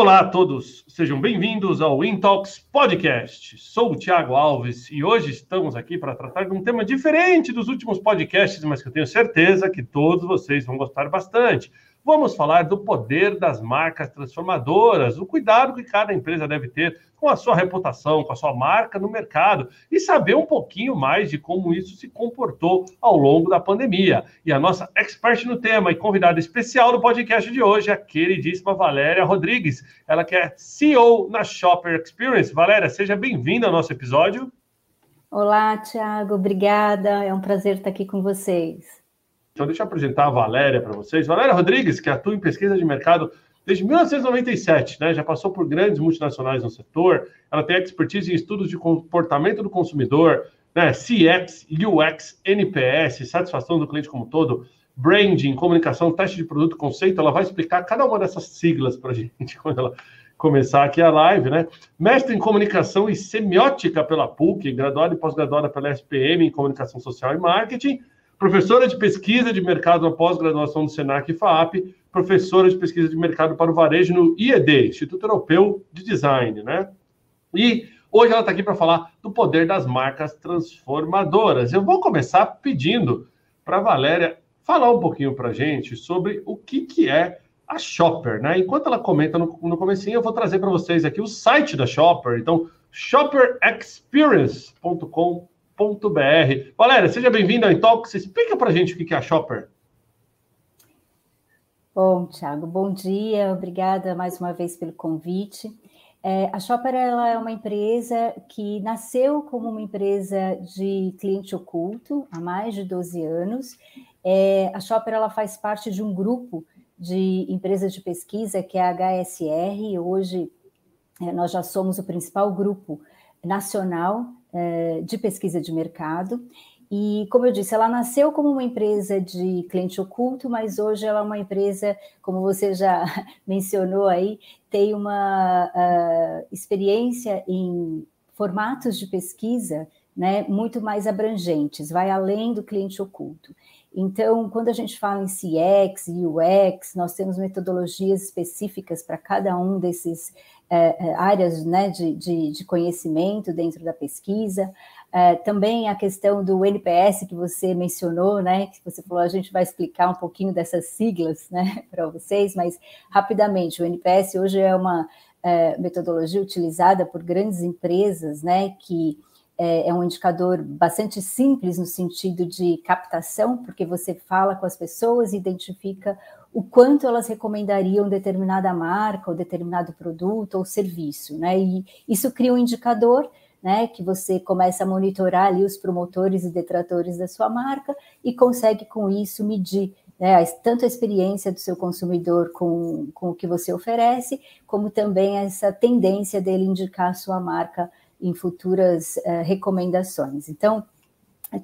Olá a todos, sejam bem-vindos ao Intox Podcast. Sou o Thiago Alves e hoje estamos aqui para tratar de um tema diferente dos últimos podcasts, mas que eu tenho certeza que todos vocês vão gostar bastante. Vamos falar do poder das marcas transformadoras, o cuidado que cada empresa deve ter com a sua reputação, com a sua marca no mercado e saber um pouquinho mais de como isso se comportou ao longo da pandemia. E a nossa expert no tema e convidada especial do podcast de hoje é a queridíssima Valéria Rodrigues, ela que é CEO na Shopper Experience. Valéria, seja bem-vinda ao nosso episódio. Olá, Thiago, obrigada. É um prazer estar aqui com vocês. Então, deixa eu apresentar a Valéria para vocês. Valéria Rodrigues, que atua em pesquisa de mercado desde 1997, né? Já passou por grandes multinacionais no setor. Ela tem expertise em estudos de comportamento do consumidor, né? CX, UX, NPS, satisfação do cliente como todo, branding, comunicação, teste de produto, conceito. Ela vai explicar cada uma dessas siglas para a gente quando ela começar aqui a live, né? Mestre em comunicação e semiótica pela PUC, graduada e pós-graduada pela SPM em comunicação social e marketing professora de pesquisa de mercado na pós-graduação do Senac e FAP, professora de pesquisa de mercado para o varejo no IED, Instituto Europeu de Design, né? E hoje ela está aqui para falar do poder das marcas transformadoras. Eu vou começar pedindo para a Valéria falar um pouquinho para a gente sobre o que, que é a Shopper, né? Enquanto ela comenta no, no comecinho, eu vou trazer para vocês aqui o site da Shopper. Então, shopperexperience.com shopper.br. Valéria, seja bem-vinda ao Intox. Explica para a gente o que é a Shopper. Bom, Thiago, bom dia. Obrigada mais uma vez pelo convite. É, a Shopper ela é uma empresa que nasceu como uma empresa de cliente oculto há mais de 12 anos. É, a Shopper ela faz parte de um grupo de empresas de pesquisa que é a HSR. Hoje é, nós já somos o principal grupo nacional é, de pesquisa de mercado. E, como eu disse, ela nasceu como uma empresa de cliente oculto, mas hoje ela é uma empresa, como você já mencionou aí, tem uma uh, experiência em formatos de pesquisa né, muito mais abrangentes, vai além do cliente oculto. Então, quando a gente fala em CX e UX, nós temos metodologias específicas para cada um desses é, é, áreas né, de, de, de, conhecimento dentro da pesquisa. É, também a questão do NPS que você mencionou, né? Que você falou, a gente vai explicar um pouquinho dessas siglas né, para vocês, mas rapidamente, o NPS hoje é uma é, metodologia utilizada por grandes empresas, né? Que é, é um indicador bastante simples no sentido de captação, porque você fala com as pessoas e identifica o quanto elas recomendariam determinada marca, ou determinado produto ou serviço, né? E isso cria um indicador, né? Que você começa a monitorar ali os promotores e detratores da sua marca e consegue com isso medir né, tanto a experiência do seu consumidor com, com o que você oferece, como também essa tendência dele indicar a sua marca em futuras uh, recomendações. Então,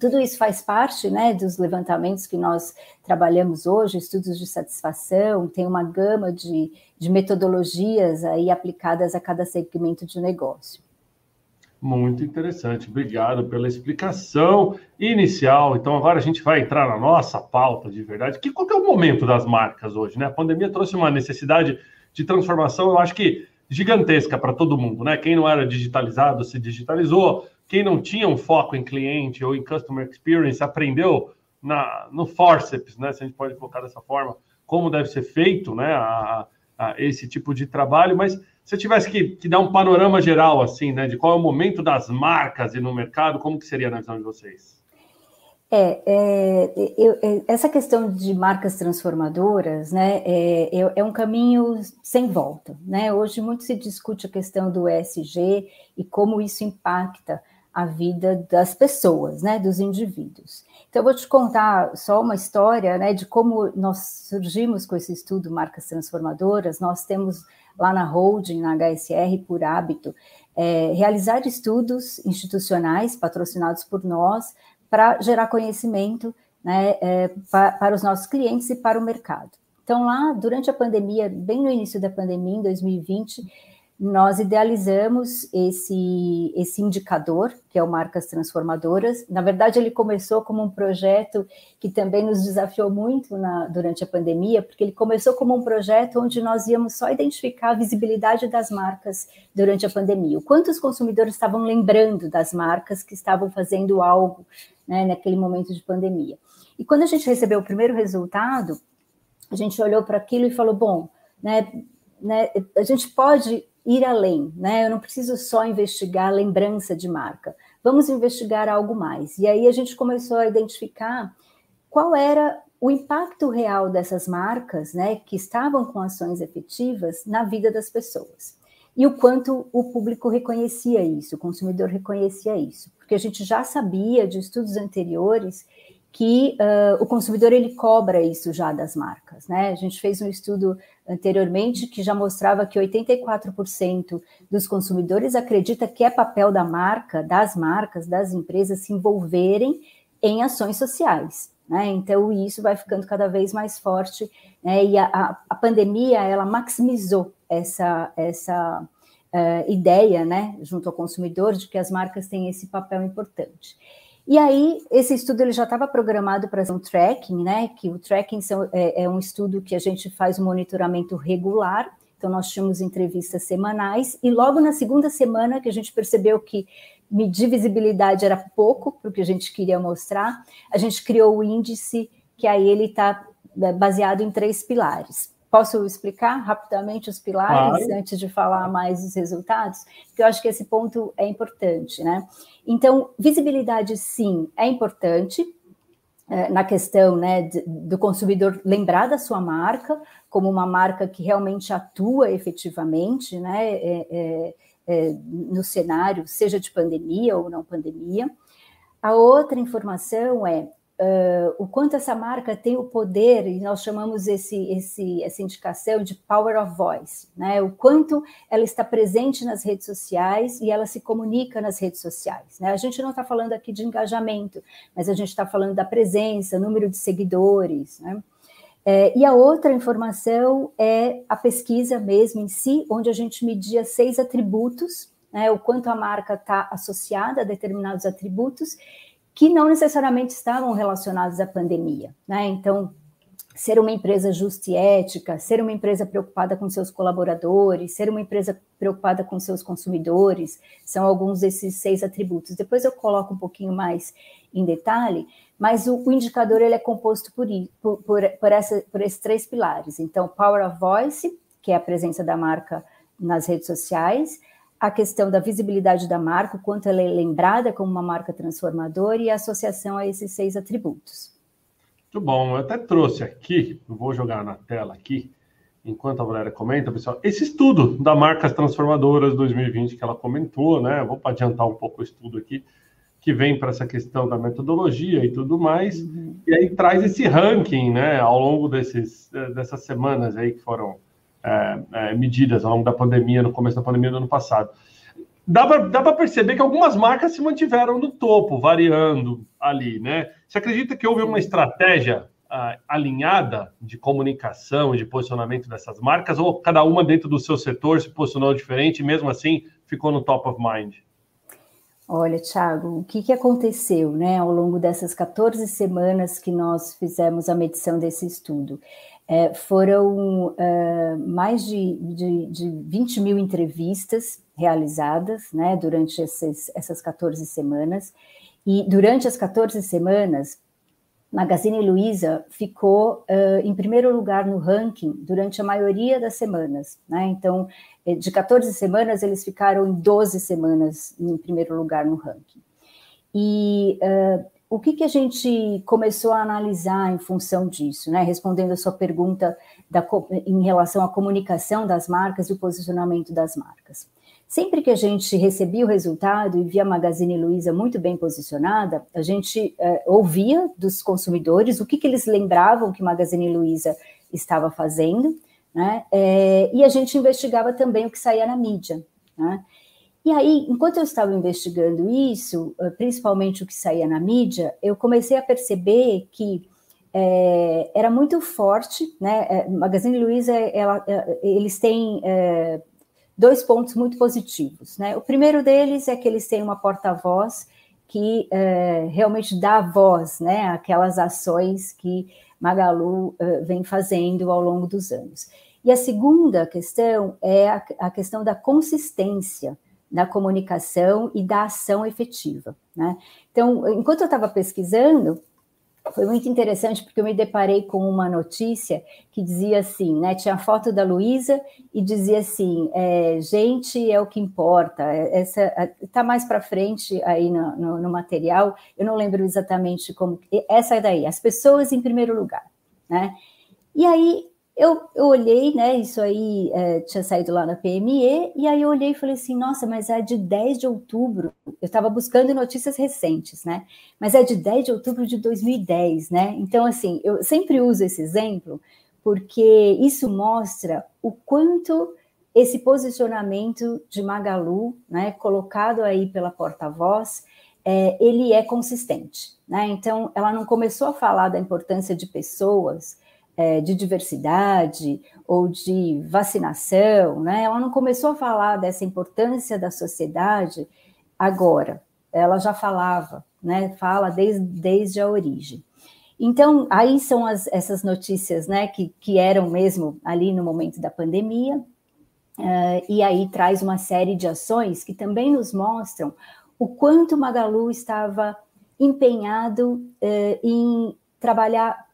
tudo isso faz parte né, dos levantamentos que nós trabalhamos hoje, estudos de satisfação, tem uma gama de, de metodologias aí aplicadas a cada segmento de negócio. Muito interessante, obrigado pela explicação inicial. Então, agora a gente vai entrar na nossa pauta de verdade. Que, qual que é o momento das marcas hoje? Né? A pandemia trouxe uma necessidade de transformação, eu acho que gigantesca para todo mundo. Né? Quem não era digitalizado se digitalizou, quem não tinha um foco em cliente ou em customer experience aprendeu na, no forceps, né? Se a gente pode colocar dessa forma, como deve ser feito, né? A, a esse tipo de trabalho, mas se eu tivesse que, que, dar um panorama geral, assim, né, de qual é o momento das marcas e no mercado, como que seria na visão de vocês? É, é, eu, é, essa questão de marcas transformadoras, né, é, é, é, um caminho sem volta, né? Hoje muito se discute a questão do ESG e como isso impacta a vida das pessoas, né, dos indivíduos. Então, eu vou te contar só uma história, né, de como nós surgimos com esse estudo Marcas Transformadoras. Nós temos lá na holding, na HSR, por hábito, é, realizar estudos institucionais patrocinados por nós para gerar conhecimento né, é, para, para os nossos clientes e para o mercado. Então, lá, durante a pandemia, bem no início da pandemia, em 2020, nós idealizamos esse, esse indicador, que é o Marcas Transformadoras. Na verdade, ele começou como um projeto que também nos desafiou muito na, durante a pandemia, porque ele começou como um projeto onde nós íamos só identificar a visibilidade das marcas durante a pandemia. O quanto os consumidores estavam lembrando das marcas que estavam fazendo algo né, naquele momento de pandemia. E quando a gente recebeu o primeiro resultado, a gente olhou para aquilo e falou: bom, né, né, a gente pode ir além, né? Eu não preciso só investigar lembrança de marca. Vamos investigar algo mais. E aí a gente começou a identificar qual era o impacto real dessas marcas, né, que estavam com ações efetivas na vida das pessoas. E o quanto o público reconhecia isso, o consumidor reconhecia isso, porque a gente já sabia de estudos anteriores que uh, o consumidor ele cobra isso já das marcas, né? A gente fez um estudo anteriormente que já mostrava que 84% dos consumidores acredita que é papel da marca, das marcas, das empresas se envolverem em ações sociais, né? Então isso vai ficando cada vez mais forte, né? E a, a, pandemia ela maximizou essa essa uh, ideia, né, junto ao consumidor de que as marcas têm esse papel importante. E aí, esse estudo ele já estava programado para um tracking, né? Que o tracking são, é, é, um estudo que a gente faz um monitoramento regular. Então, nós tínhamos entrevistas semanais, e logo na segunda semana que a gente percebeu que medir visibilidade era pouco para o que a gente queria mostrar, a gente criou o índice, que aí ele está é, baseado em três pilares. Posso explicar rapidamente os pilares claro. antes de falar mais dos resultados? Porque eu acho que esse ponto é importante, né? Então, visibilidade, sim, é importante é, na questão né, do consumidor lembrar da sua marca como uma marca que realmente atua efetivamente né, é, é, é no cenário, seja de pandemia ou não pandemia. A outra informação é uh, o quanto essa marca tem o poder, e nós chamamos esse, esse, essa indicação de power of voice, né? o quanto ela está presente nas redes sociais e ela se comunica nas redes sociais. Né? A gente não está falando aqui de engajamento, mas a gente está falando da presença, número de seguidores. Né? É, e a outra informação é a pesquisa mesmo em si, onde a gente media seis atributos, né, o quanto a marca está associada a determinados atributos, que não necessariamente estavam relacionados à pandemia. Né? Então, ser uma empresa justa e ética, ser uma empresa preocupada com seus colaboradores, ser uma empresa preocupada com seus consumidores, são alguns desses seis atributos. Depois eu coloco um pouquinho mais em detalhe, mas o, o indicador ele é composto por, por, por, por, essa, por esses três pilares. Então, Power of Voice, que é a presença da marca nas redes sociais, a questão da visibilidade da marca, o quanto ela é lembrada como uma marca transformadora e a associação a esses seis atributos. Muito bom, eu até trouxe aqui, vou jogar na tela aqui, enquanto a Valéria comenta, pessoal, esse estudo da Marcas Transformadoras 2020 que ela comentou, né? Vou adiantar um pouco o estudo aqui, que vem para essa questão da metodologia e tudo mais, uhum. e aí traz esse ranking, né, ao longo desses, dessas semanas aí que foram é, é, medidas ao longo da pandemia, no começo da pandemia do ano passado. Dá para perceber que algumas marcas se mantiveram no topo, variando ali, né? Você acredita que houve uma estratégia uh, alinhada de comunicação e de posicionamento dessas marcas, ou cada uma dentro do seu setor se posicionou diferente e mesmo assim ficou no top of mind? Olha, Thiago, o que, que aconteceu né, ao longo dessas 14 semanas que nós fizemos a medição desse estudo? É, foram uh, mais de, de, de 20 mil entrevistas realizadas né, durante esses, essas 14 semanas, e durante as 14 semanas, Magazine Luiza ficou uh, em primeiro lugar no ranking durante a maioria das semanas. Né? Então, eh, de 14 semanas, eles ficaram em 12 semanas em primeiro lugar no ranking. E uh, o que, que a gente começou a analisar em função disso, né? Respondendo a sua pergunta da, em relação à comunicação das marcas e o posicionamento das marcas. Sempre que a gente recebia o resultado e via a Magazine Luiza muito bem posicionada, a gente é, ouvia dos consumidores o que, que eles lembravam que Magazine Luiza estava fazendo, né? É, e a gente investigava também o que saía na mídia. Né? E aí, enquanto eu estava investigando isso, eh, principalmente o que saía na mídia, eu comecei a perceber que é, era muito forte, né? Magazine Luiza, ela, eles têm é, dois pontos muito positivos. Né? O primeiro deles é que eles têm uma porta-voz que é, realmente dá voz né, àquelas ações que Magalu vem fazendo ao longo dos anos. E a segunda questão é a, a questão da consistência na comunicação e da ação efetiva. Né? Então, enquanto eu estava pesquisando, foi muito interessante porque eu me deparei com uma notícia que dizia assim, né? Tinha a foto da Luísa e dizia assim: é, gente é o que importa. Essa está mais para frente aí no, no, no, material. Eu não lembro exatamente como. Essa é daí, as pessoas em primeiro lugar, né? E aí eu, eu olhei, né? Isso aí é, tinha saído lá na PME, e aí eu olhei e falei assim: nossa, mas é de 10 de outubro. Eu estava buscando notícias recentes, né? Mas é de 10 de outubro de 2010, né? Então, assim, eu sempre uso esse exemplo porque isso mostra o quanto esse posicionamento de Magalu, né, colocado aí pela porta-voz, é, ele é consistente. Né? Então, ela não começou a falar da importância de pessoas é, de diversidade ou de vacinação, né? Ela não começou a falar dessa importância da sociedade agora, ela já falava, né? Fala desde, desde a origem. Então, aí são as, essas notícias, né, que, que eram mesmo ali no momento da pandemia, uh, e aí traz uma série de ações que também nos mostram o quanto Magalu estava empenhado uh, em trabalhar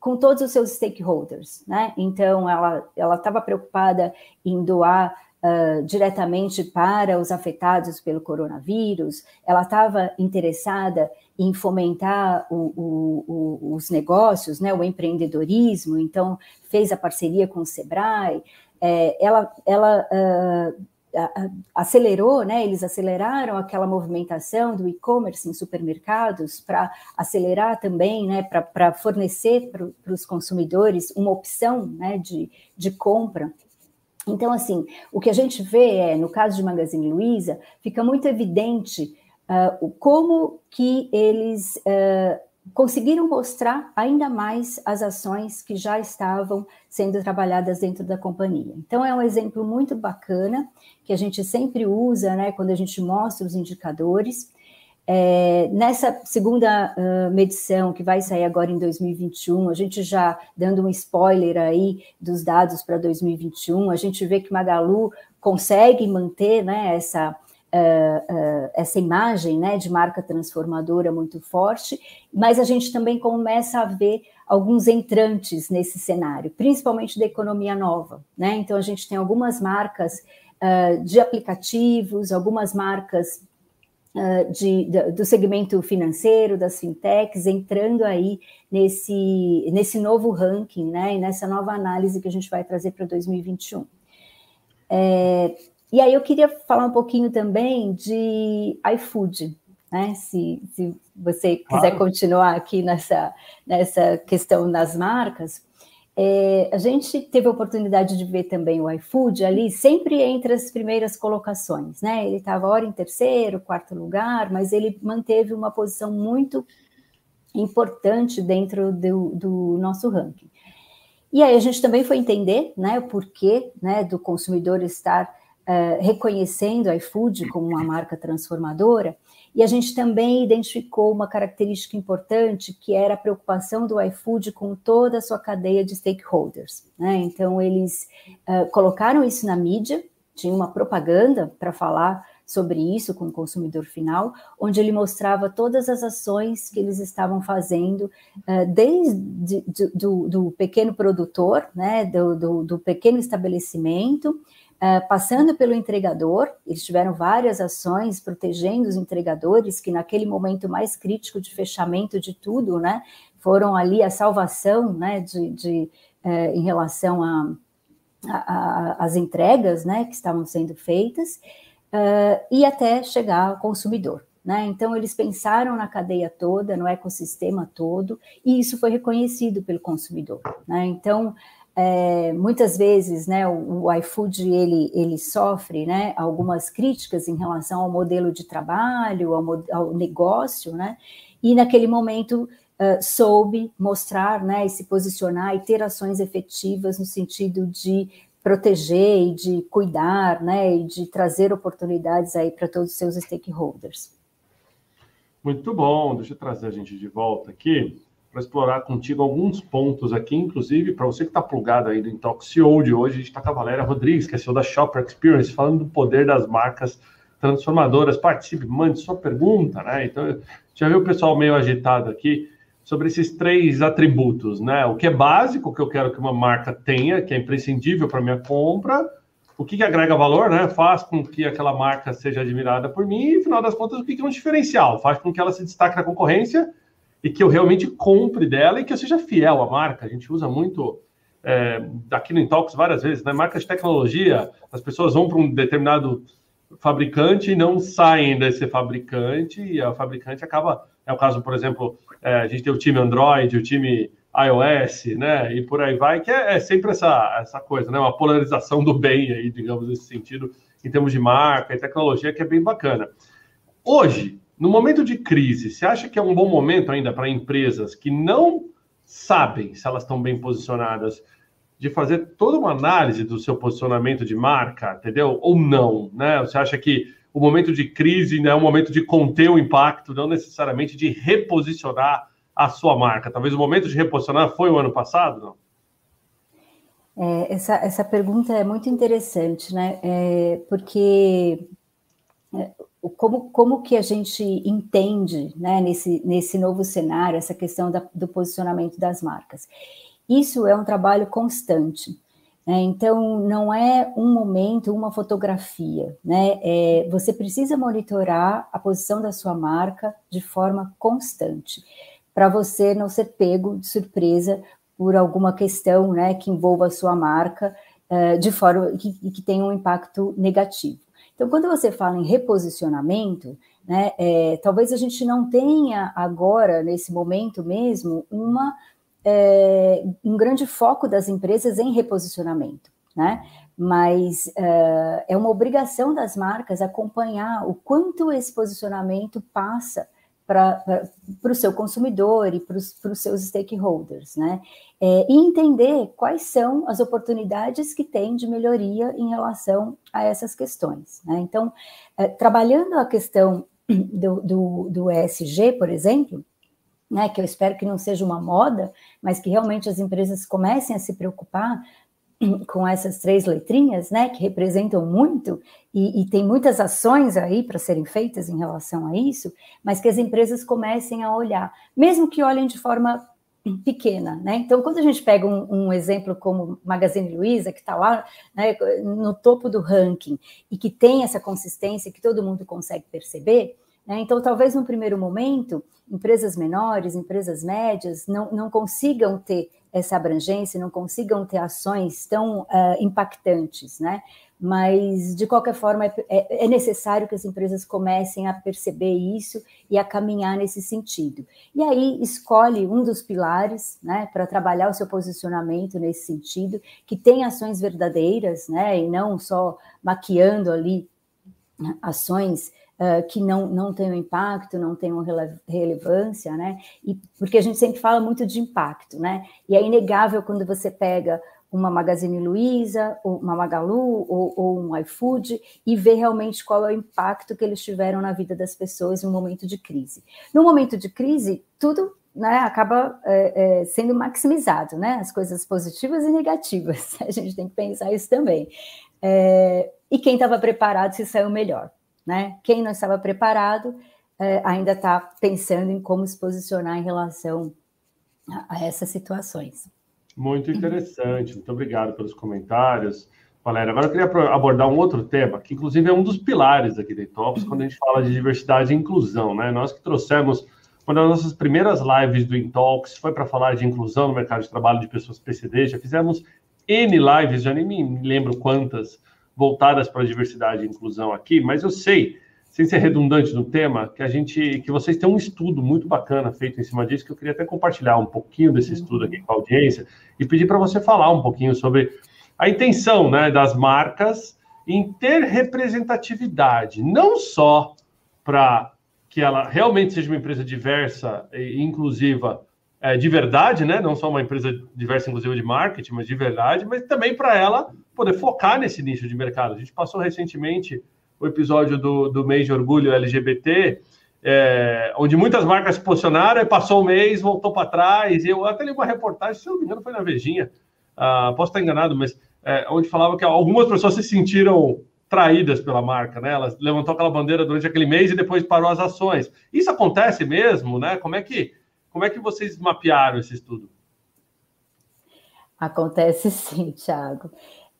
com todos os seus stakeholders, né? Então, ela estava preocupada em doar uh, diretamente para os afetados pelo coronavírus, ela estava interessada em fomentar o, o, o, os negócios, né, o empreendedorismo, então fez a parceria com o Sebrae, é, ela, ela uh, acelerou, né? Eles aceleraram aquela movimentação do e-commerce em supermercados para acelerar também, né? Para fornecer para os consumidores uma opção, né? De, de compra. Então, assim, o que a gente vê é, no caso de Magazine Luiza, fica muito evidente uh, como que eles uh, conseguiram mostrar ainda mais as ações que já estavam sendo trabalhadas dentro da companhia. Então, é um exemplo muito bacana que a gente sempre usa, né, quando a gente mostra os indicadores. É, nessa segunda uh, medição, que vai sair agora em 2021, a gente já dando um spoiler aí dos dados para 2021, a gente vê que Magalu consegue manter né, essa uh, uh, essa imagem né, de marca transformadora muito forte, mas a gente também começa a ver alguns entrantes nesse cenário, principalmente da economia nova. Né? Então, a gente tem algumas marcas uh, de aplicativos, algumas marcas de, do segmento financeiro, das fintechs, entrando aí nesse, nesse novo ranking, né, e nessa nova análise que a gente vai trazer para 2021. É, e aí eu queria falar um pouquinho também de iFood, né? Se, se você quiser claro. continuar aqui nessa, nessa questão das marcas. É, a gente teve a oportunidade de ver também o iFood ali, sempre entre as primeiras colocações, né? Ele estava hora em terceiro, quarto lugar, mas ele manteve uma posição muito importante dentro do, do nosso ranking. E aí a gente também foi entender, né, o porquê, né, do consumidor estar uh, reconhecendo a iFood como uma marca transformadora, e a gente também identificou uma característica importante, que era a preocupação do iFood com toda a sua cadeia de stakeholders. Né? Então, eles uh, colocaram isso na mídia, tinha uma propaganda para falar sobre isso com o consumidor final, onde ele mostrava todas as ações que eles estavam fazendo, uh, desde do, do, pequeno produtor, né, do, do, do pequeno estabelecimento, Uh, passando pelo entregador, eles tiveram várias ações protegendo os entregadores, que naquele momento mais crítico de fechamento de tudo, né, foram ali a salvação, né, de, de uh, em relação às entregas, né, que estavam sendo feitas, uh, e até chegar ao consumidor. Né? Então, eles pensaram na cadeia toda, no ecossistema todo, e isso foi reconhecido pelo consumidor. Né? Então, é, muitas vezes, né, o, o, iFood ele, ele sofre, né, algumas críticas em relação ao modelo de trabalho, ao, ao negócio, né, e naquele momento uh, soube mostrar, né, e se posicionar e ter ações efetivas no sentido de proteger e de cuidar, né, e de trazer oportunidades aí para todos os seus stakeholders. Muito bom, deixa eu trazer a gente de volta aqui para explorar contigo alguns pontos aqui, inclusive para você que está plugado aí no Intox CEO de hoje, a gente está com a Valéria Rodrigues, que é CEO da Shopper Experience, falando do poder das marcas transformadoras. Participe, mande sua pergunta, né? Então, já viu o pessoal meio agitado aqui sobre esses três atributos, né? O que é básico, que eu quero que uma marca tenha, que é imprescindível para minha compra, o que, que, agrega valor, né? Faz com que aquela marca seja admirada por mim, e, afinal das contas, o que, que é um diferencial? Faz com que ela se destaque na concorrência e que eu realmente compre dela e que eu seja fiel à marca. A gente usa muito é, aqui no Intox várias vezes, né? Marcas de tecnologia, as pessoas vão para um determinado fabricante e não saem desse fabricante, e a fabricante acaba. É o caso, por exemplo, é, a gente tem o time Android, o time iOS, né? E por aí vai, que é, é, sempre essa, essa coisa, né? Uma polarização do bem aí, digamos, nesse sentido, em termos de marca e tecnologia, que é bem bacana. Hoje, no momento de crise, você acha que é um bom momento ainda para empresas que não sabem se elas estão bem posicionadas de fazer toda uma análise do seu posicionamento de marca, entendeu? Ou não, né? Você acha que o momento de crise né, é um momento de conter o impacto, não necessariamente de reposicionar a sua marca? Talvez o momento de reposicionar foi o ano passado, não? É, essa, essa pergunta é muito interessante, né? É, porque é, como, como que a gente entende né, nesse, nesse novo cenário essa questão da, do posicionamento das marcas? Isso é um trabalho constante. Né? Então, não é um momento, uma fotografia. Né? É, você precisa monitorar a posição da sua marca de forma constante, para você não ser pego de surpresa por alguma questão né, que envolva a sua marca uh, de forma que, que tenha um impacto negativo. Então, quando você fala em reposicionamento, né, é, talvez a gente não tenha agora, nesse momento mesmo, uma é, um grande foco das empresas em reposicionamento, né? Mas é, é uma obrigação das marcas acompanhar o quanto esse posicionamento passa para o seu consumidor e para os seus stakeholders, né? É, e entender quais são as oportunidades que tem de melhoria em relação a essas questões. Né? Então, é, trabalhando a questão do, do, do ESG, por exemplo, né, que eu espero que não seja uma moda, mas que realmente as empresas comecem a se preocupar com essas três letrinhas, né, que representam muito e, e tem muitas ações aí para serem feitas em relação a isso, mas que as empresas comecem a olhar, mesmo que olhem de forma pequena, né? Então, quando a gente pega um, um exemplo como Magazine Luiza, que está lá né, no topo do ranking e que tem essa consistência que todo mundo consegue perceber, né? Então, talvez no primeiro momento, empresas menores, empresas médias, não, não consigam ter essa abrangência, não consigam ter ações tão uh, impactantes, né? Mas, de qualquer forma, é, é, é, necessário que as empresas comecem a perceber isso e a caminhar nesse sentido. E aí, escolhe um dos pilares, né, para trabalhar o seu posicionamento nesse sentido, que tem ações verdadeiras, né, e não só maquiando ali né, ações uh, que não, não tenham impacto, não tenham rele relevância, né? E porque a gente sempre fala muito de impacto, né? E é inegável quando você pega uma Magazine Luiza, uma Magalu ou, ou, um iFood e vê realmente qual é o impacto que eles tiveram na vida das pessoas um momento de crise. No momento de crise, tudo né, acaba é, é, sendo maximizado, né? As coisas positivas e negativas. A gente tem que pensar isso também. É, e quem estava preparado se saiu melhor né? Quem não estava preparado é, ainda está pensando em como se posicionar em relação a, a essas situações. Muito interessante, muito obrigado pelos comentários. Valéria, agora eu queria abordar um outro tema, que inclusive é um dos pilares aqui da Itops, quando a gente fala de diversidade e inclusão, né? Nós que trouxemos uma das nossas primeiras lives do Intalks foi para falar de inclusão no mercado de trabalho de pessoas PCD, já fizemos N lives, já nem me lembro quantas, voltadas para a diversidade e inclusão aqui, mas eu sei, sem ser redundante no tema, que a gente, que vocês têm um estudo muito bacana feito em cima disso, que eu queria até compartilhar um pouquinho desse estudo aqui com a audiência e pedir para você falar um pouquinho sobre a intenção, né, das marcas em ter representatividade, não só para que ela realmente seja uma empresa diversa e inclusiva é, de verdade, né? Não só uma empresa diversa, inclusive de marketing, mas de verdade, mas também para ela poder focar nesse nicho de mercado. A gente passou recentemente o episódio do, do mês de orgulho LGBT, é, onde muitas marcas se posicionaram, e passou o mês, voltou para trás. Eu até li uma reportagem, se não me engano, foi na Vejinha, uh, posso estar enganado, mas é, onde falava que algumas pessoas se sentiram traídas pela marca, né? Ela levantou aquela bandeira durante aquele mês e depois parou as ações. Isso acontece mesmo, né? Como é que como é que vocês mapearam esse estudo? Acontece sim, Thiago.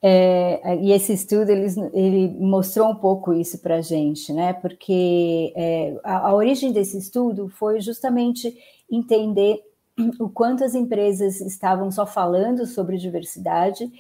É, e esse estudo ele, ele, mostrou um pouco isso para a gente, né? Porque é, a, a, origem desse estudo foi justamente entender o quanto as empresas estavam só falando sobre diversidade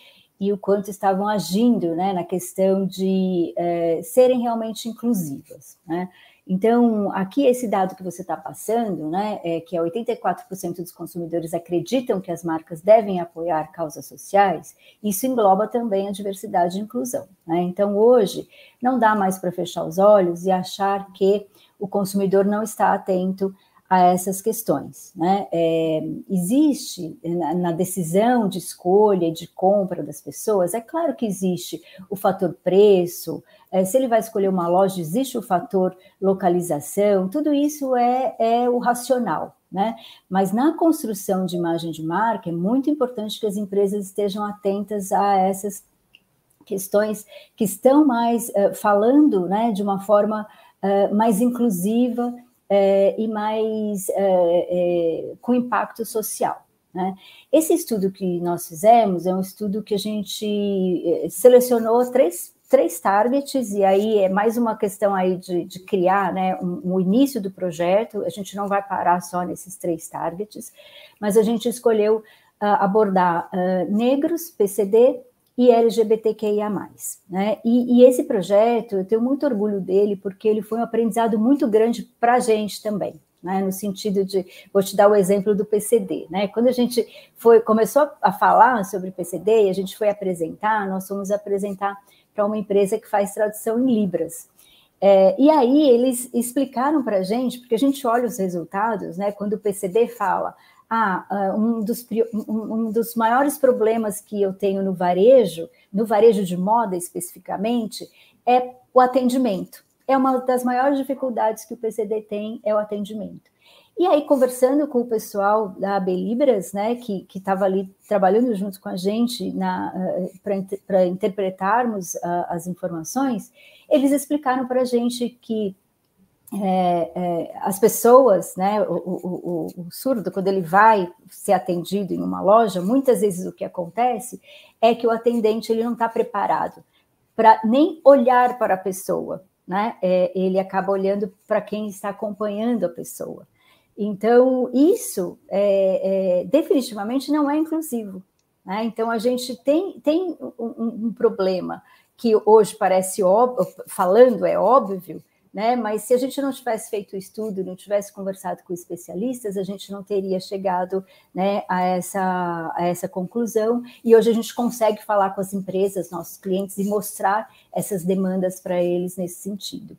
e o quanto estavam agindo né, na questão de é, serem realmente inclusivas. Né? Então, aqui esse dado que você está passando, né, é que é 84% dos consumidores acreditam que as marcas devem apoiar causas sociais, isso engloba também a diversidade e inclusão. Né? Então, hoje, não dá mais para fechar os olhos e achar que o consumidor não está atento a essas questões. Né? É, existe na, na, decisão de escolha, de compra das pessoas, é claro que existe o fator preço, é, se ele vai escolher uma loja, existe o fator localização, tudo isso é, é o racional. Né? Mas na construção de imagem de marca é muito importante que as empresas estejam atentas a essas questões que estão mais uh, falando né, de uma forma uh, mais inclusiva é, e mais é, é, com impacto social. Né? Esse estudo que nós fizemos é um estudo que a gente é, selecionou três, três targets, e aí é mais uma questão aí de, de criar né, um, um, início do projeto, a gente não vai parar só nesses três targets, mas a gente escolheu uh, abordar uh, negros, PCD, e LGBTQIA+. Né? E, e, esse projeto, eu tenho muito orgulho dele, porque ele foi um aprendizado muito grande para a gente também, né? no sentido de, vou te dar o exemplo do PCD. Né? Quando a gente foi começou a falar sobre PCD e a gente foi apresentar, nós fomos apresentar para uma empresa que faz tradução em Libras. É, e aí eles explicaram para a gente, porque a gente olha os resultados, né? Quando o PCD fala, ah, ah, um dos, um dos maiores problemas que eu tenho no varejo, no varejo de moda especificamente, é o atendimento. É uma das maiores dificuldades que o PCD tem, é o atendimento. E aí, conversando com o pessoal da AB Libras, né, que estava ali trabalhando junto com a gente ah, para interpretarmos uh, as informações, eles explicaram para a gente que é, é, as pessoas, né, o, o, o, surdo, quando ele vai ser atendido em uma loja, muitas vezes o que acontece é que o atendente ele não está preparado para nem olhar para a pessoa, né? É, ele acaba olhando para quem está acompanhando a pessoa. Então, isso é, é, definitivamente não é inclusivo. Né? Então, a gente tem, tem um, um problema que hoje parece óbvio, falando é óbvio, né? Mas se a gente não tivesse feito o estudo, não tivesse conversado com especialistas, a gente não teria chegado né, a, essa, a essa conclusão. E hoje a gente consegue falar com as empresas, nossos clientes, e mostrar essas demandas para eles nesse sentido.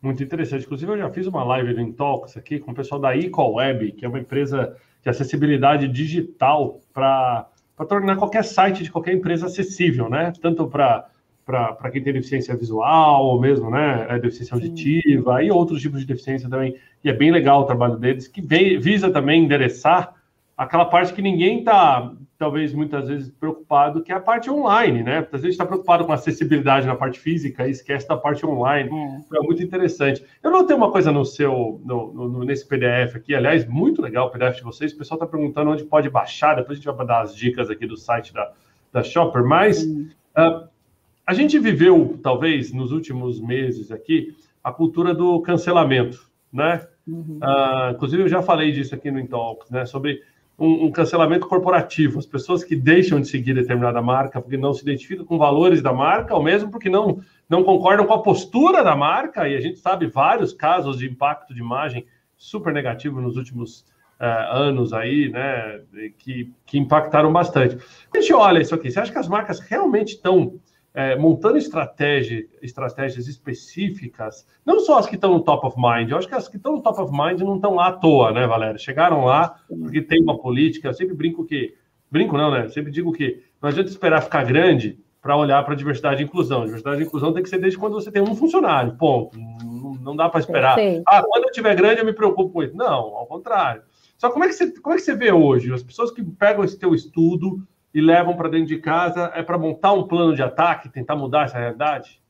Muito interessante. Inclusive, eu já fiz uma live no Intalks aqui com o pessoal da EcoWeb, que é uma empresa de acessibilidade digital para tornar qualquer site de qualquer empresa acessível, né? Tanto para para quem tem deficiência visual, ou mesmo né, é, deficiência auditiva, Sim. e outros tipos de deficiência também. E é bem legal o trabalho deles, que visa também endereçar aquela parte que ninguém está, talvez muitas vezes, preocupado, que é a parte online, né? Às vezes está preocupado com acessibilidade na parte física e esquece da parte online. É, é muito interessante. Eu não tenho uma coisa no seu, no, no, nesse PDF aqui, aliás, muito legal o PDF de vocês. O pessoal está perguntando onde pode baixar, depois a gente vai dar as dicas aqui do site da, da Shopper, mas. Uh, a gente viveu, talvez, nos últimos meses aqui, a cultura do cancelamento, né? Uhum. Uh, inclusive, eu já falei disso aqui no Intalks, né? Sobre um, um, cancelamento corporativo. As pessoas que deixam de seguir determinada marca porque não se identificam com valores da marca, ou mesmo porque não, não concordam com a postura da marca, e a gente sabe vários casos de impacto de imagem super negativo nos últimos uh, anos aí, né? Que, que impactaram bastante. A gente olha isso aqui, você acha que as marcas realmente estão é, montando estratégia, estratégias específicas, não só as que estão no top of mind, eu acho que as que estão no top of mind não estão lá à toa, né, Valéria? Chegaram lá porque tem uma política, eu sempre brinco que, brinco não, né? Eu sempre digo que não adianta esperar ficar grande para olhar para diversidade e inclusão. Diversidade e inclusão tem que ser desde quando você tem um funcionário, ponto. Não, não dá para esperar. Perfeito. Ah, quando eu tiver grande eu me preocupo com isso. Não, ao contrário. Só como é que você, como é que você vê hoje as pessoas que pegam esse teu estudo e levam para dentro de casa é para montar um plano de ataque, tentar mudar essa realidade?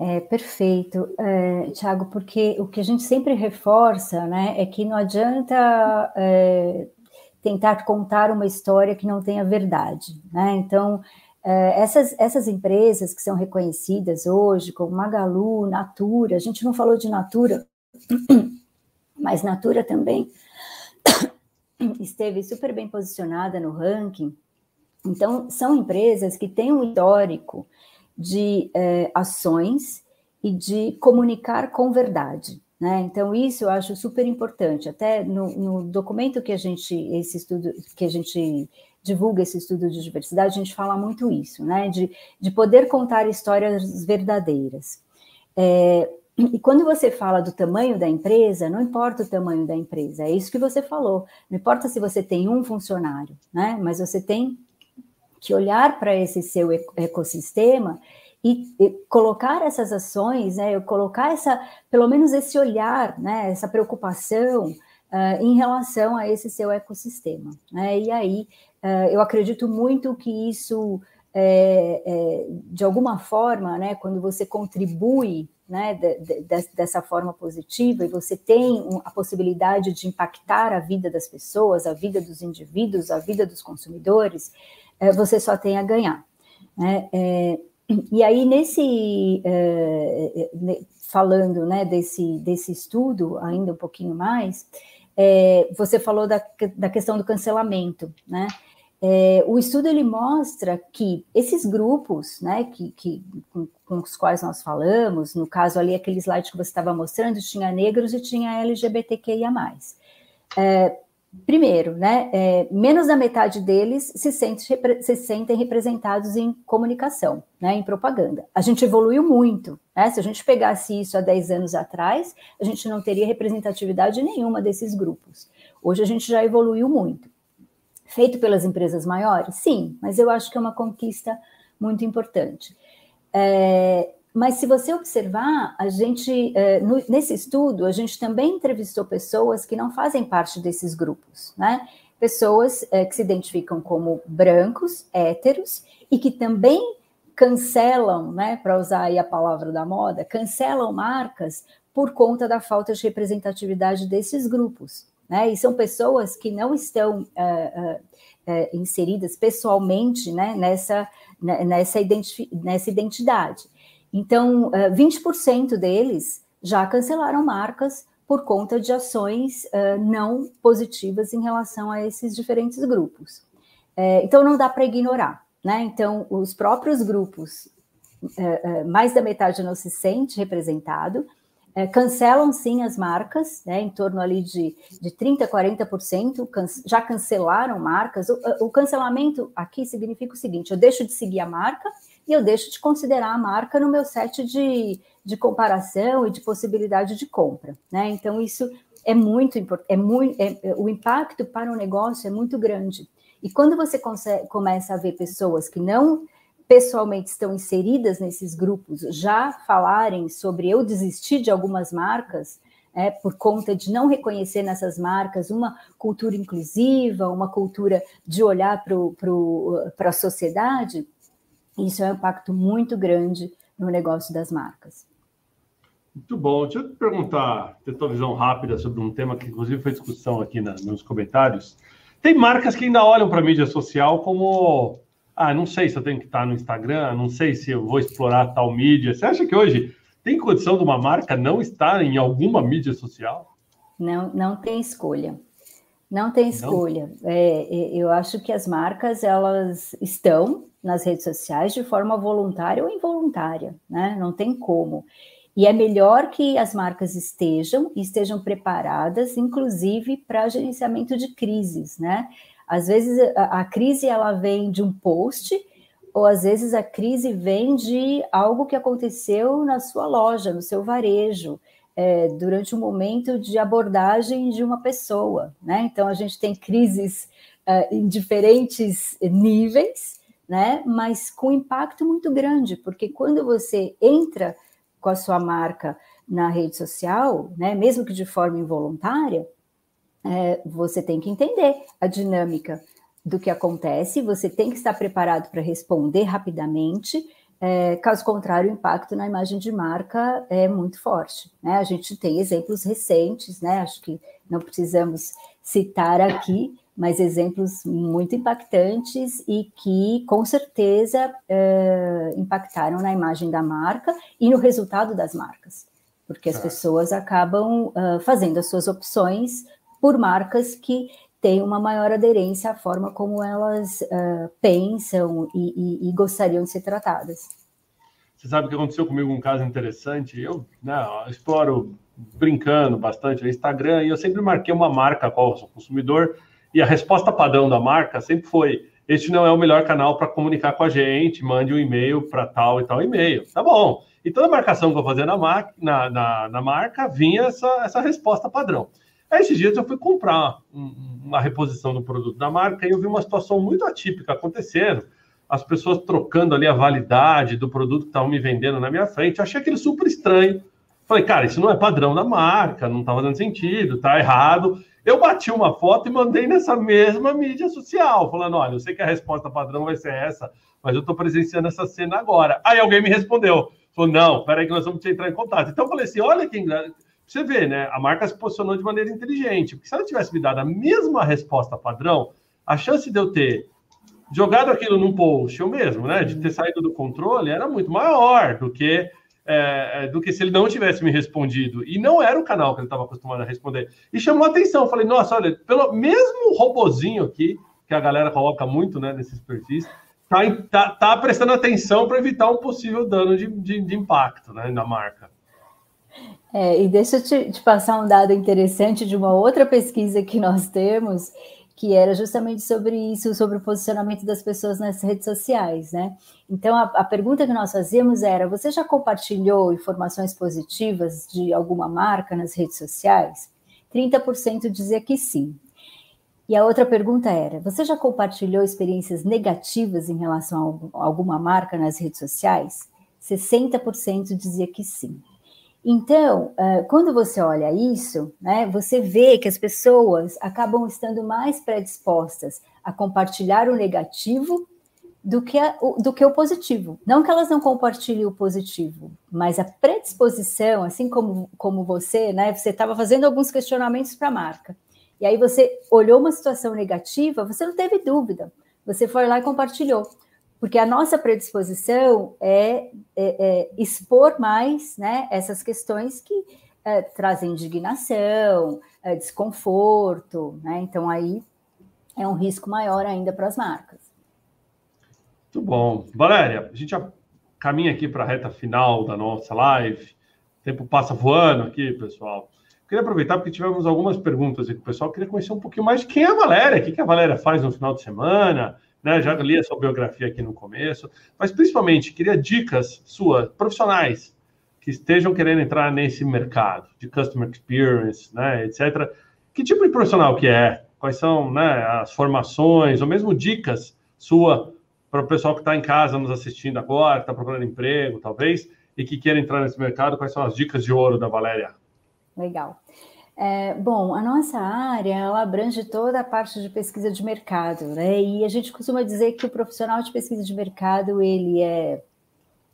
É, perfeito, é, Tiago, porque o que a gente sempre reforça né, é que não adianta é, tentar contar uma história que não tenha verdade. Né? Então, é, essas, essas empresas que são reconhecidas hoje, como Magalu, Natura, a gente não falou de Natura, mas Natura também esteve super bem posicionada no ranking. Então, são empresas que têm um histórico de é, ações e de comunicar com verdade. Né? Então, isso eu acho super importante. Até no, no, documento que a gente, esse estudo, que a gente divulga esse estudo de diversidade, a gente fala muito isso, né? De, de poder contar histórias verdadeiras. É, e quando você fala do tamanho da empresa, não importa o tamanho da empresa, é isso que você falou. Não importa se você tem um funcionário, né? Mas você tem que olhar para esse seu ecossistema e, e, colocar essas ações, né? Colocar essa, pelo menos esse olhar, né? Essa preocupação uh, em relação a esse seu ecossistema, né? E aí uh, eu acredito muito que isso é, é, de alguma forma, né? Quando você contribui né, de, de, dessa forma positiva e você tem a possibilidade de impactar a vida das pessoas, a vida dos indivíduos, a vida dos consumidores, é, você só tem a ganhar. Né? É, e aí, nesse, é, é falando né, desse, desse estudo, ainda um pouquinho mais, é, você falou da, da questão do cancelamento, né? É, o estudo ele mostra que esses grupos, né, que, que com, com, os quais nós falamos, no caso ali aquele slide que você estava mostrando, tinha negros e tinha LGBTQIA+. É, primeiro, né, é, menos da metade deles se, sente, se, sentem representados em comunicação, né, em propaganda. A gente evoluiu muito, né, se a gente pegasse isso há 10 anos atrás, a gente não teria representatividade nenhuma desses grupos. Hoje a gente já evoluiu muito. Feito pelas empresas maiores? Sim, mas eu acho que é uma conquista muito importante. É, mas se você observar, a gente é, no, nesse estudo a gente também entrevistou pessoas que não fazem parte desses grupos, né? Pessoas é, que se identificam como brancos, héteros e que também cancelam, né? Para usar aí a palavra da moda, cancelam marcas por conta da falta de representatividade desses grupos. Né? E são pessoas que não estão uh, uh, uh, inseridas pessoalmente né, nessa, né, nessa, identi nessa identidade. Então, 20% deles já cancelaram marcas por conta de ações não positivas em relação a esses diferentes grupos. então, não dá para ignorar. Né? Então, os próprios grupos, mais da metade não se sente representado, é, cancelam sim as marcas, né, em torno ali de, de 30%, 40%, can, já cancelaram marcas. O, o, cancelamento aqui significa o seguinte: eu deixo de seguir a marca e eu deixo de considerar a marca no meu set de, de comparação e de possibilidade de compra. Né? Então, isso é muito importante, é muito, é, o impacto para o negócio é muito grande. E quando você consegue, começa a ver pessoas que não pessoalmente estão inseridas nesses grupos já falarem sobre eu desistir de algumas marcas, é, por conta de não reconhecer nessas marcas uma cultura inclusiva, uma cultura de olhar para a sociedade, isso é um impacto muito grande no negócio das marcas. Muito bom. Deixa eu te perguntar, ter tua visão rápida sobre um tema que, inclusive, foi discussão aqui na, nos comentários. Tem marcas que ainda olham para a mídia social como ah, não sei se eu tenho que estar no Instagram, não sei se eu vou explorar tal mídia. Você acha que hoje tem condição de uma marca não estar em alguma mídia social? Não, não tem escolha. Não tem escolha. Não. É, é, eu acho que as marcas elas estão nas redes sociais de forma voluntária ou involuntária, né? Não tem como. E é melhor que as marcas estejam e estejam preparadas, inclusive para gerenciamento de crises, né? Às vezes a, a crise ela vem de um post ou às vezes a crise vem de algo que aconteceu na sua loja, no seu varejo, é, durante um momento de abordagem de uma pessoa. Né? Então, a gente tem crises é, em diferentes níveis, né? mas com impacto muito grande, porque quando você entra com a sua marca na rede social, né, mesmo que de forma involuntária, é, você tem que entender a dinâmica do que acontece, você tem que estar preparado para responder rapidamente, é, caso contrário, o impacto na imagem de marca é muito forte. Né? A gente tem exemplos recentes, né? acho que não precisamos citar aqui, mas exemplos muito impactantes e que, com certeza, é, impactaram na imagem da marca e no resultado das marcas, porque as pessoas acabam uh, fazendo as suas opções por marcas que têm uma maior aderência à forma como elas uh, pensam e, e, e, gostariam de ser tratadas. Você sabe o que aconteceu comigo um caso interessante? Eu né, exploro brincando bastante no Instagram e eu sempre marquei uma marca qual sou consumidor e a resposta padrão da marca sempre foi este não é o melhor canal para comunicar com a gente, mande um e-mail para tal e tal e-mail. Tá bom. E toda marcação que eu fazia na, na, na, na marca vinha essa, essa resposta padrão. Aí, esses dias eu fui comprar uma reposição do produto da marca e eu vi uma situação muito atípica acontecendo. As pessoas trocando ali a validade do produto que estavam me vendendo na minha frente. Eu achei aquilo super estranho. Falei, cara, isso não é padrão da marca, não está fazendo sentido, está errado. Eu bati uma foto e mandei nessa mesma mídia social, falando: olha, eu sei que a resposta padrão vai ser essa, mas eu estou presenciando essa cena agora. Aí alguém me respondeu: falou, não, peraí que nós vamos te entrar em contato. Então eu falei assim: olha que você vê, né? A marca se posicionou de maneira inteligente. Porque se ela tivesse me dado a mesma resposta padrão, a chance de eu ter jogado aquilo num post, eu mesmo, né? De ter saído do controle, era muito maior do que é, é do que se ele não tivesse me respondido. E não era o canal que ele estava acostumado a responder. E chamou atenção. Falei, nossa, olha, pelo mesmo robozinho aqui, que a galera coloca muito né, nesses perfis, tá, tá, tá prestando atenção para evitar um possível dano de, de, de impacto né, na marca. É, e deixa eu te, te, passar um dado interessante de uma outra pesquisa que nós temos, que era justamente sobre isso, sobre o posicionamento das pessoas nas redes sociais, né? Então, a, a pergunta que nós fazíamos era: você já compartilhou informações positivas de alguma marca nas redes sociais? 30% dizia que sim. E a outra pergunta era: você já compartilhou experiências negativas em relação a alguma marca nas redes sociais? 60% dizia que sim. Então, quando você olha isso, né, você vê que as pessoas acabam estando mais predispostas a compartilhar o negativo do que, a, do que o positivo. Não que elas não compartilhem o positivo, mas a predisposição, assim como, como você, né, você estava fazendo alguns questionamentos para a marca, e aí você olhou uma situação negativa, você não teve dúvida, você foi lá e compartilhou porque a nossa predisposição é, é, é expor mais né, essas questões que é, trazem indignação, é, desconforto, né? Então aí é um risco maior ainda para as marcas. Muito bom. Valéria, a gente caminha aqui para a reta final da nossa live. O tempo passa voando aqui, pessoal. Queria aproveitar porque tivemos algumas perguntas aqui. O pessoal queria conhecer um pouquinho mais de quem é a Valéria, o que a Valéria faz no final de semana, né? Já li a sua biografia aqui no começo, mas principalmente queria dicas suas, profissionais, que estejam querendo entrar nesse mercado de customer experience, né, etc. Que tipo de profissional que é? Quais são né, as formações, ou mesmo dicas sua para o pessoal que está em casa nos assistindo agora, está procurando emprego, talvez, e que queira entrar nesse mercado, quais são as dicas de ouro da Valéria? Legal. É, bom, a nossa área ela abrange toda a parte de pesquisa de mercado, né? E a gente costuma dizer que o profissional de pesquisa de mercado ele é,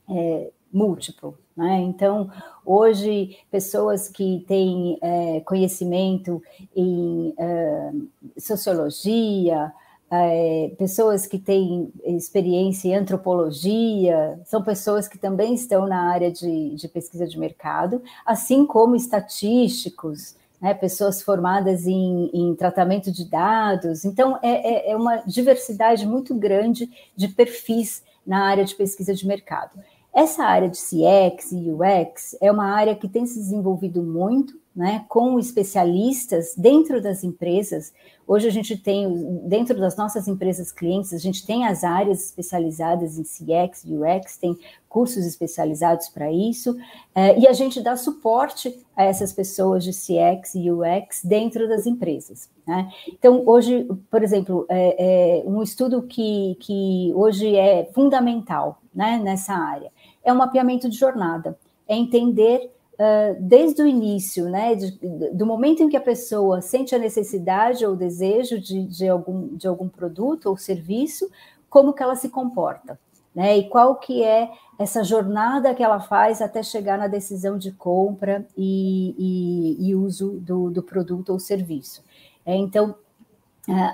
é múltiplo, né? Então, hoje pessoas que têm é, conhecimento em é, sociologia, é, pessoas que têm experiência em antropologia, são pessoas que também estão na área de, de pesquisa de mercado, assim como estatísticos, né, pessoas formadas em, em, tratamento de dados. Então, é, é, é, uma diversidade muito grande de perfis na área de pesquisa de mercado. Essa área de CX e UX é uma área que tem se desenvolvido muito né, com especialistas dentro das empresas. Hoje a gente tem, dentro das nossas empresas clientes, a gente tem as áreas especializadas em CX, UX, tem cursos especializados para isso, eh, e a gente dá suporte a essas pessoas de CX e UX dentro das empresas. Né? Então, hoje, por exemplo, é, é um estudo que, que hoje é fundamental né, nessa área é o mapeamento de jornada, é entender uh, desde o início, né, de, do momento em que a pessoa sente a necessidade ou desejo de, de, algum, de algum produto ou serviço, como que ela se comporta, né, e qual que é essa jornada que ela faz até chegar na decisão de compra e, e, e uso do, do, produto ou serviço. É, então,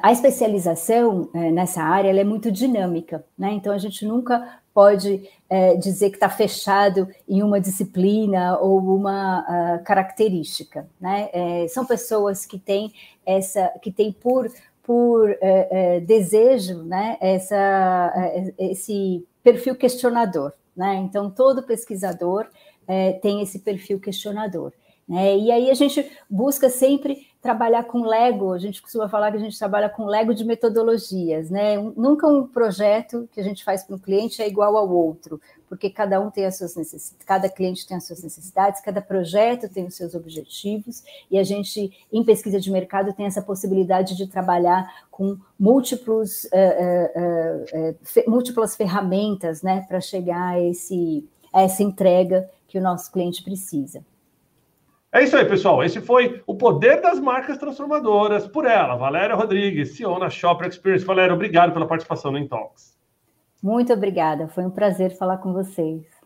a especialização é, nessa área é muito dinâmica, né? Então a gente nunca pode é, dizer que está fechado em uma disciplina ou uma uh, característica, né? É, são pessoas que têm essa, que têm por por é, desejo, né? Essa, esse perfil questionador, né? Então todo pesquisador tem esse perfil questionador. Né? E aí a gente busca sempre trabalhar com Lego, a gente costuma falar que a gente trabalha com Lego de metodologias, né? Nunca um projeto que a gente faz para um cliente é igual ao outro, porque cada um tem as suas necessidades, cada cliente tem as suas necessidades, cada projeto tem os seus objetivos, e a gente, em pesquisa de mercado, tem essa possibilidade de trabalhar com múltiplos, uh, uh, uh, múltiplas ferramentas, né, para chegar a, esse, a essa entrega que o nosso cliente precisa. É isso aí, pessoal. Esse foi o poder das marcas transformadoras por ela, Valéria Rodrigues, CEO na Shopper Experience. Valéria, obrigado pela participação no Intalks. Muito obrigada. Foi um prazer falar com vocês.